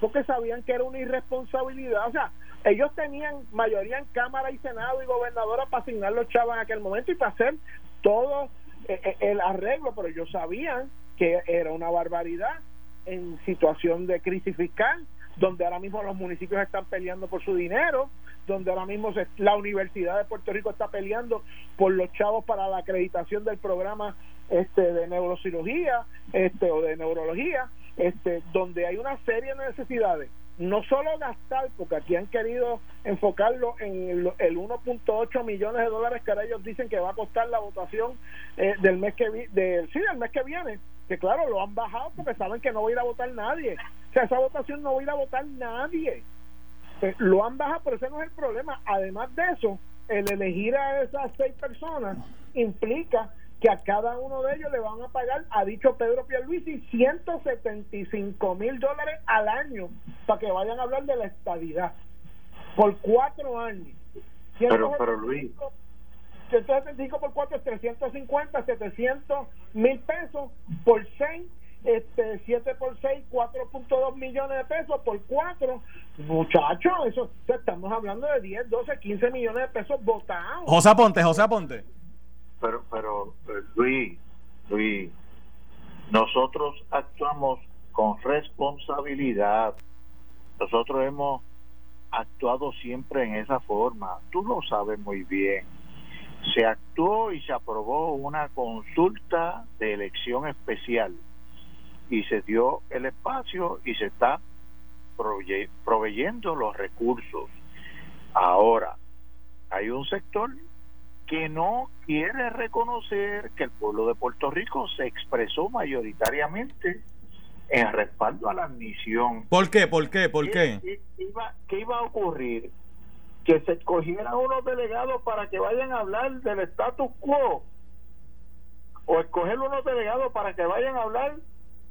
[SPEAKER 5] porque sabían que era una irresponsabilidad, o sea, ellos tenían mayoría en Cámara y Senado y gobernadora para asignar los chavos en aquel momento y para hacer todo eh, el arreglo, pero ellos sabían que era una barbaridad en situación de crisis fiscal donde ahora mismo los municipios están peleando por su dinero, donde ahora mismo la Universidad de Puerto Rico está peleando por los chavos para la acreditación del programa este de neurocirugía este o de neurología este donde hay una serie de necesidades no solo gastar, porque aquí han querido enfocarlo en el, 1.8 millones de dólares que ahora ellos dicen que va a costar la votación eh, del mes que de, sí, del mes que viene, que claro, lo han bajado porque saben que no va a ir a votar nadie. O sea, esa votación no va a ir a votar nadie. Eh, lo han bajado, pero ese no es el problema. Además de eso, el elegir a esas seis personas implica que a cada uno de ellos le van a pagar, ha dicho Pedro Pierluisi, 175 mil dólares al año para que vayan a hablar de la estabilidad por cuatro años.
[SPEAKER 3] Pero, pero Luis.
[SPEAKER 5] 175 por cuatro es 350, 700 mil pesos por 6 este 7 por 6, 4.2 millones de pesos por 4. Muchachos, eso estamos hablando de 10, 12, 15 millones de pesos votados.
[SPEAKER 2] José Ponte, José Ponte
[SPEAKER 3] pero, pero eh, Luis, Luis, nosotros actuamos con responsabilidad. Nosotros hemos actuado siempre en esa forma. Tú lo sabes muy bien. Se actuó y se aprobó una consulta de elección especial y se dio el espacio y se está proveyendo los recursos. Ahora, hay un sector que no quiere reconocer que el pueblo de Puerto Rico se expresó mayoritariamente en respaldo a la admisión.
[SPEAKER 2] ¿Por qué? ¿Por qué? ¿Por qué?
[SPEAKER 3] ¿Qué, iba, qué iba a ocurrir? Que se escogieran unos delegados para que vayan a hablar del status quo o escoger unos delegados para que vayan a hablar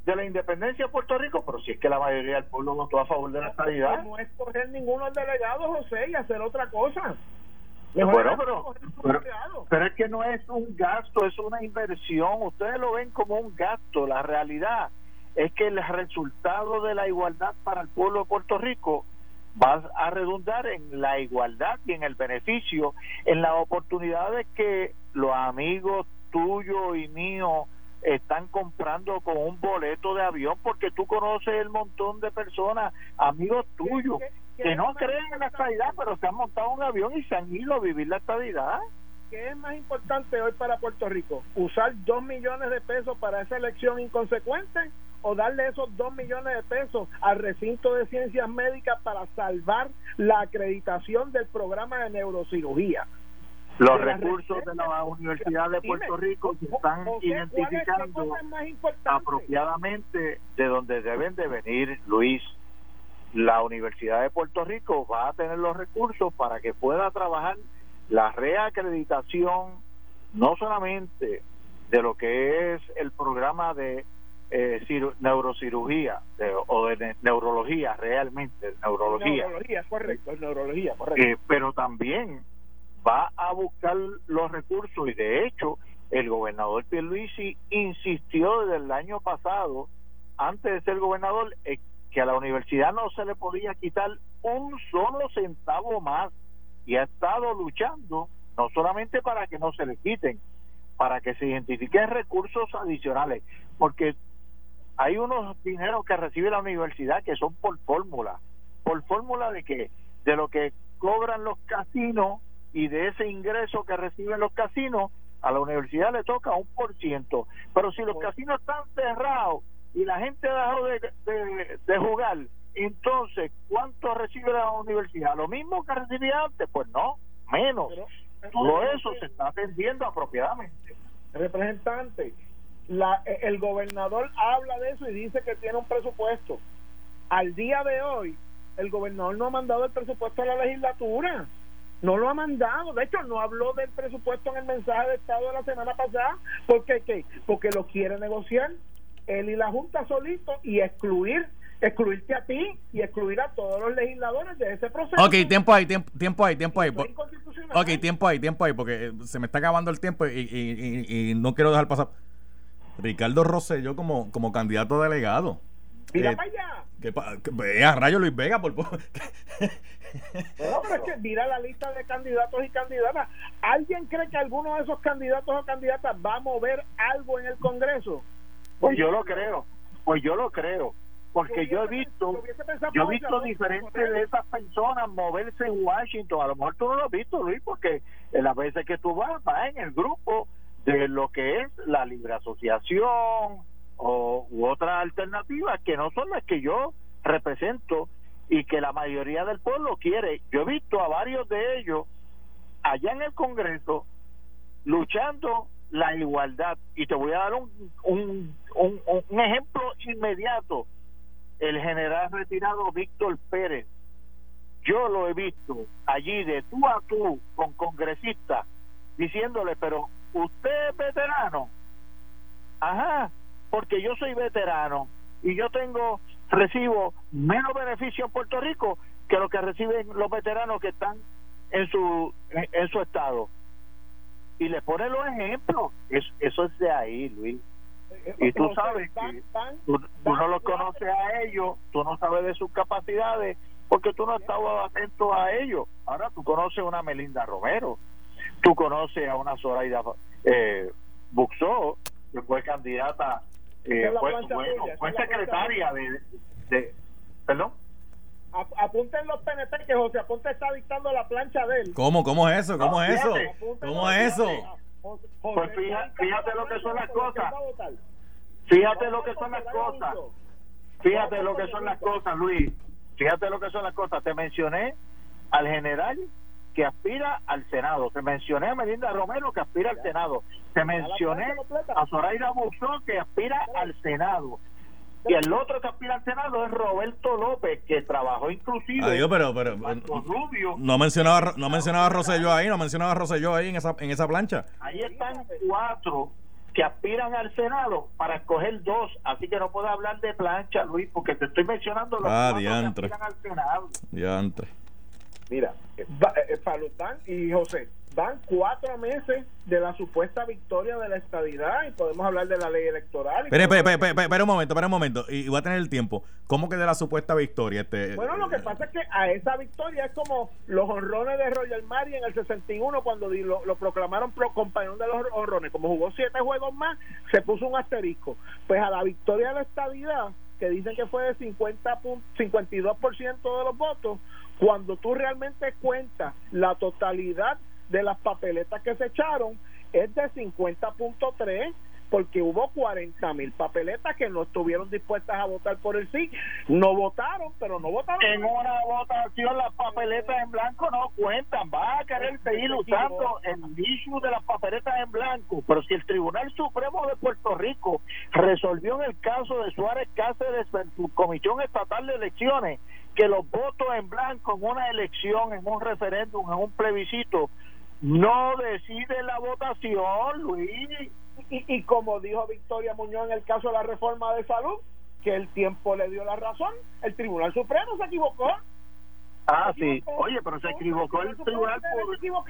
[SPEAKER 3] de la independencia de Puerto Rico, pero si es que la mayoría del pueblo votó a favor de la estabilidad.
[SPEAKER 5] No escoger ninguno delegado, José, y hacer otra cosa.
[SPEAKER 3] Bueno, pero, pero, es que no es un gasto, es una inversión. Ustedes lo ven como un gasto. La realidad es que el resultado de la igualdad para el pueblo de Puerto Rico va a redundar en la igualdad y en el beneficio, en las oportunidades que los amigos tuyos y míos están comprando con un boleto de avión porque tú conoces el montón de personas, amigos tuyos, que no creen en la estabilidad, pero se han montado un avión y se han ido a vivir la estabilidad.
[SPEAKER 5] ¿Qué es más importante hoy para Puerto Rico? ¿Usar dos millones de pesos para esa elección inconsecuente o darle esos dos millones de pesos al recinto de ciencias médicas para salvar la acreditación del programa de neurocirugía?
[SPEAKER 3] Los recursos de la Universidad de Puerto Rico se están identificando apropiadamente de donde deben de venir, Luis la Universidad de Puerto Rico va a tener los recursos para que pueda trabajar la reacreditación no solamente de lo que es el programa de eh, neurocirugía o de neurología realmente neurología.
[SPEAKER 5] Neurología correcto neurología correcto.
[SPEAKER 3] Eh, pero también va a buscar los recursos y de hecho el gobernador Pierluisi insistió desde el año pasado antes de ser gobernador que a la universidad no se le podía quitar un solo centavo más y ha estado luchando no solamente para que no se le quiten, para que se identifiquen recursos adicionales, porque hay unos dineros que recibe la universidad que son por fórmula. ¿Por fórmula de que De lo que cobran los casinos y de ese ingreso que reciben los casinos, a la universidad le toca un por ciento. Pero si los casinos están cerrados y la gente dejó de, de, jugar, entonces, ¿cuánto recibe la universidad? ¿Lo mismo que recibía antes? Pues no, menos. Todo eso se está atendiendo apropiadamente.
[SPEAKER 5] Representante, la, el gobernador habla de eso y dice que tiene un presupuesto. Al día de hoy, el gobernador no ha mandado el presupuesto a la legislatura. No lo ha mandado. De hecho, no habló del presupuesto en el mensaje de Estado de la semana pasada. ¿Por qué? Porque lo quiere negociar él y la Junta solito y excluir excluirte a ti y excluir a todos los legisladores de ese proceso.
[SPEAKER 2] Ok, tiempo ahí, tiempo, tiempo ahí, tiempo ahí. Ok, tiempo ahí, tiempo ahí, porque se me está acabando el tiempo y, y, y, no quiero dejar pasar. Ricardo Rosselló como, como candidato delegado.
[SPEAKER 5] Mira eh, para allá.
[SPEAKER 2] Que, vea, rayo Luis Vega, por
[SPEAKER 5] no, pero es que mira la lista de candidatos y candidatas. ¿Alguien cree que alguno de esos candidatos o candidatas va a mover algo en el Congreso?
[SPEAKER 3] Pues yo lo creo, pues yo lo creo, porque yo he visto, yo he visto diferentes de esas personas moverse en Washington. A lo mejor tú no lo has visto, Luis, porque las veces que tú vas, vas en el grupo de lo que es la libre asociación o u otras alternativas que no son las que yo represento y que la mayoría del pueblo quiere. Yo he visto a varios de ellos allá en el Congreso luchando la igualdad. Y te voy a dar un, un, un, ejemplo inmediato. El general retirado Víctor Pérez. Yo lo he visto allí de tú a tú con congresistas diciéndole pero usted es veterano ajá porque yo soy veterano y yo tengo recibo menos beneficio en Puerto Rico que lo que reciben los veteranos que están en su en su estado y le pone los ejemplos. Eso es de ahí Luis. Eh, y tú sabes que tú, no los conoces a ellos tú no sabes de sus capacidades porque tú no has estado atento a ellos. Ahora tú conoces a una Melinda Romero tú conoces a una Zoraida eh, Buxó que fue candidata eh, fue, fue, secretaria de, de, perdón
[SPEAKER 5] apunten los PNP que José Aponte está dictando la plancha de él.
[SPEAKER 2] ¿Cómo? ¿Cómo es eso? ¿Cómo es eso? ¿Cómo es eso?
[SPEAKER 3] Pues fíjate, fíjate lo que son las cosas. Fíjate lo que son las cosas. Fíjate lo que son las cosas, Luis. Fíjate lo que son las cosas. Te mencioné al general que aspira al Senado. Te mencioné a Melinda Romero que aspira al Senado. Te mencioné a Zoraida Buzón que aspira al Senado. Y el otro que aspira al Senado es Roberto López, que trabajó inclusive.
[SPEAKER 2] Adiós, pero, pero Rubio. no mencionaba no mencionaba a Rosselló ahí, no mencionaba a Rosselló ahí en esa, en esa plancha.
[SPEAKER 3] Ahí están cuatro que aspiran al Senado para escoger dos, así que no puedo hablar de plancha, Luis, porque te estoy mencionando los
[SPEAKER 2] ah,
[SPEAKER 3] cuatro
[SPEAKER 2] que aspiran al Senado. Diantre.
[SPEAKER 5] Mira, eh, eh, Falután y José, van cuatro meses de la supuesta victoria de la estadidad y podemos hablar de la ley electoral.
[SPEAKER 2] Espera, espera, espera, espera, un momento, espera un momento, y voy a tener el tiempo. ¿Cómo que de la supuesta victoria? Este,
[SPEAKER 5] bueno, lo que pasa es que a esa victoria es como los honrones de Royal Mari en el 61 cuando lo, lo proclamaron pro compañero de los honrones. Como jugó siete juegos más, se puso un asterisco. Pues a la victoria de la estadidad, que dicen que fue de 50 52% de los votos, cuando tú realmente cuentas la totalidad de las papeletas que se echaron es de 50.3 porque hubo 40 mil papeletas que no estuvieron dispuestas a votar por el sí. No votaron, pero no votaron.
[SPEAKER 3] En una votación las papeletas en blanco no cuentan. Va a querer seguir usando el issue de las papeletas en blanco. Pero si el Tribunal Supremo de Puerto Rico resolvió en el caso de Suárez Cáceres en su Comisión Estatal de Elecciones que los votos en blanco en una elección, en un referéndum, en un plebiscito, no decide la votación, Luis.
[SPEAKER 5] Y, y como dijo Victoria Muñoz en el caso de la reforma de salud, que el tiempo le dio la razón, el Tribunal Supremo se equivocó.
[SPEAKER 3] Ah, sí. Oye, pero se equivocó el tribunal,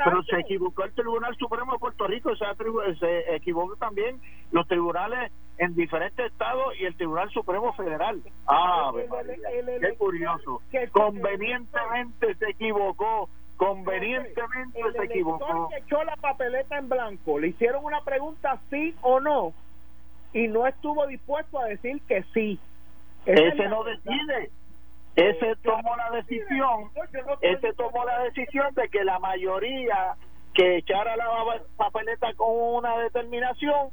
[SPEAKER 3] pero se equivocó el Tribunal Supremo de Puerto Rico, o sea, se equivocó también los tribunales en diferentes estados y el Tribunal Supremo Federal. Ah, qué curioso. Convenientemente se equivocó convenientemente
[SPEAKER 5] el
[SPEAKER 3] se equivocó.
[SPEAKER 5] que echó la papeleta en blanco, le hicieron una pregunta sí o no y no estuvo dispuesto a decir que sí. Esa
[SPEAKER 3] Ese no
[SPEAKER 5] verdad.
[SPEAKER 3] decide. Ese tomó la decisión.
[SPEAKER 5] No
[SPEAKER 3] Ese tomó la decisión de que la mayoría que echara la papeleta con una determinación,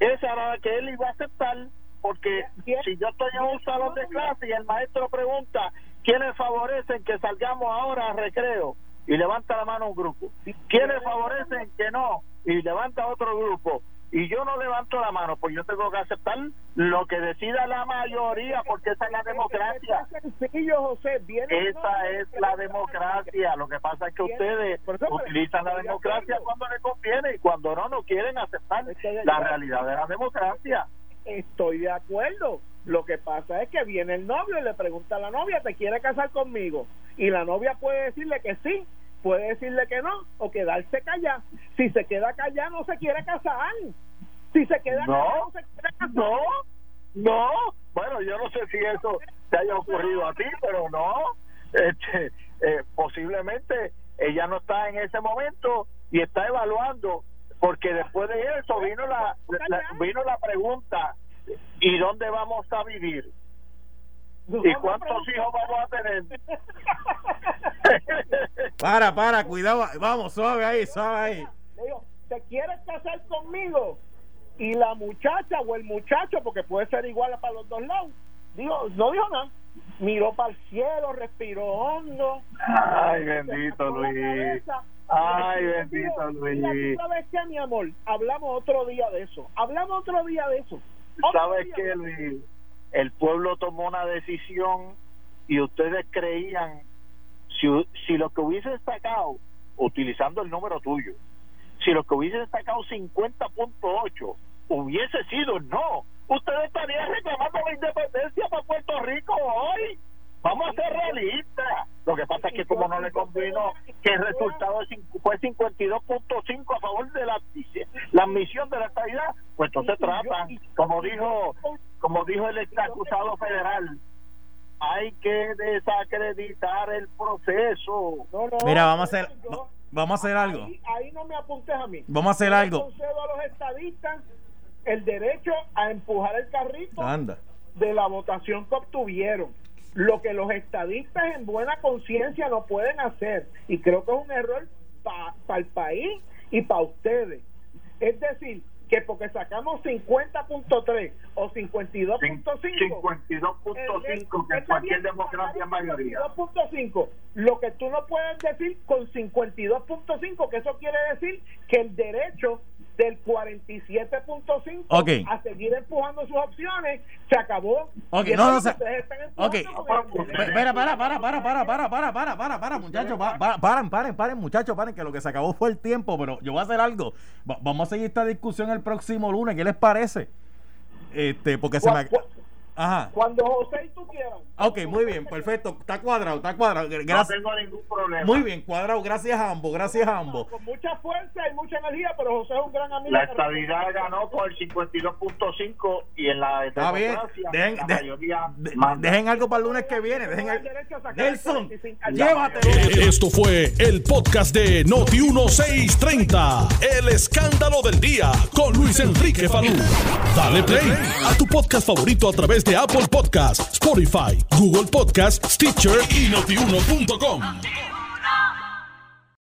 [SPEAKER 3] esa era la que él iba a aceptar. Porque si yo estoy en un salón de clase y el maestro pregunta quiénes favorecen que salgamos ahora a recreo y levanta la mano un grupo, quiénes favorecen que no y levanta otro grupo y yo no levanto la mano, pues yo tengo que aceptar lo que decida la mayoría porque esa es la democracia.
[SPEAKER 5] Sencillo, José.
[SPEAKER 3] Esa es la democracia. Lo que pasa es que ustedes utilizan la democracia cuando les conviene y cuando no, no quieren aceptar la realidad de la democracia.
[SPEAKER 5] Estoy de acuerdo. Lo que pasa es que viene el novio y le pregunta a la novia, ¿te quiere casar conmigo? Y la novia puede decirle que sí, puede decirle que no, o quedarse callada. Si se queda callada, no se quiere casar. Si se queda
[SPEAKER 3] No.
[SPEAKER 5] callada, no se quiere casar.
[SPEAKER 3] No, no. Bueno, yo no sé si eso te haya ocurrido a ti, pero no. Este, eh, posiblemente ella no está en ese momento y está evaluando, porque después de eso vino la, la- vino la pregunta: ¿y dónde vamos a vivir? ¿Y cuántos hijos vamos a tener?
[SPEAKER 2] Para, para, cuidado. Vamos, suave ahí, suave ahí.
[SPEAKER 5] Le digo, ¿te quieres casar conmigo? Y la muchacha o el muchacho, porque puede ser igual para los dos lados, dijo, no dijo nada. Miró para el cielo, respiró hondo.
[SPEAKER 3] Ay, bendito Luis.
[SPEAKER 5] cabeza.
[SPEAKER 3] Ay, bendito
[SPEAKER 5] digo, "Mira,
[SPEAKER 3] Luis.
[SPEAKER 5] ¿tú ¿Sabes qué, mi amor? Hablamos otro día de eso. Hablamos otro día de eso.
[SPEAKER 3] ¿Sabes qué. Luis? El pueblo tomó una decisión y ustedes creían, si, si lo que hubiesen sacado, utilizando el número tuyo, si lo que hubiesen sacado 50.8 hubiese sido no, ustedes estarían reclamando la independencia para Puerto Rico hoy. Vamos a ser realistas. Lo que pasa es que como no le convino que el resultado fue 52.5 a favor de la, la admisión de la estabilidad, pues entonces tratan, como dijo como dijo el ex acusado federal, hay que desacreditar el proceso.
[SPEAKER 5] No, no,
[SPEAKER 2] Mira, vamos a hacer,
[SPEAKER 5] yo-
[SPEAKER 2] vamos a hacer algo.
[SPEAKER 5] Ahí, ahí no me apuntes a mí.
[SPEAKER 2] Vamos a hacer
[SPEAKER 5] Yo
[SPEAKER 2] algo.
[SPEAKER 5] concedo a los estadistas el derecho a empujar el carrito
[SPEAKER 2] Anda.
[SPEAKER 5] de la votación que obtuvieron. Lo que los estadistas en buena conciencia no pueden hacer, y creo que es un error para el país y para ustedes. Es decir, que porque sacamos 50.3 o 52.5
[SPEAKER 3] 52.5 que en cualquier democracia mayoría.
[SPEAKER 5] 52.5. Lo que tú no puedes decir con 52.5, que eso quiere decir que el derecho del 47.5
[SPEAKER 2] Ok.
[SPEAKER 5] a seguir empujando sus opciones se acabó.
[SPEAKER 2] Ok, no, no,
[SPEAKER 5] ustedes están
[SPEAKER 2] Ok,
[SPEAKER 5] empujando con el derecho.
[SPEAKER 2] Espera, para, para, para, para, para, para, para, para, para, muchachos, pa- pa- paren, paren, paren, muchachos, paren, que lo que se acabó fue el tiempo, pero yo voy a hacer algo. Va- vamos a seguir esta discusión el próximo lunes, ¿qué les parece? Este, porque se me... Ajá.
[SPEAKER 5] Cuando José y tú quieran.
[SPEAKER 2] Ok, muy bien, perfecto, está cuadrado, está cuadrado.
[SPEAKER 3] No tengo ningún problema.
[SPEAKER 2] Muy bien, cuadrado, gracias a ambos, gracias a ambos.
[SPEAKER 5] Con mucha fuerza y mucha energía, pero José es un gran amigo.
[SPEAKER 3] La estabilidad ganó por el 52.5 y en la
[SPEAKER 2] Está bien, dejen,
[SPEAKER 3] la
[SPEAKER 2] de-
[SPEAKER 3] mayoría
[SPEAKER 2] de- dejen algo para el lunes que viene, dejen al- Nelson,
[SPEAKER 5] 45 años.
[SPEAKER 2] llévatelo.
[SPEAKER 1] Esto fue el podcast de Noti 1630. El escándalo del día con Luis Enrique Falú. Dale play a tu podcast favorito a través Apple Podcasts, Spotify, Google Podcasts, Stitcher y notiuno.com.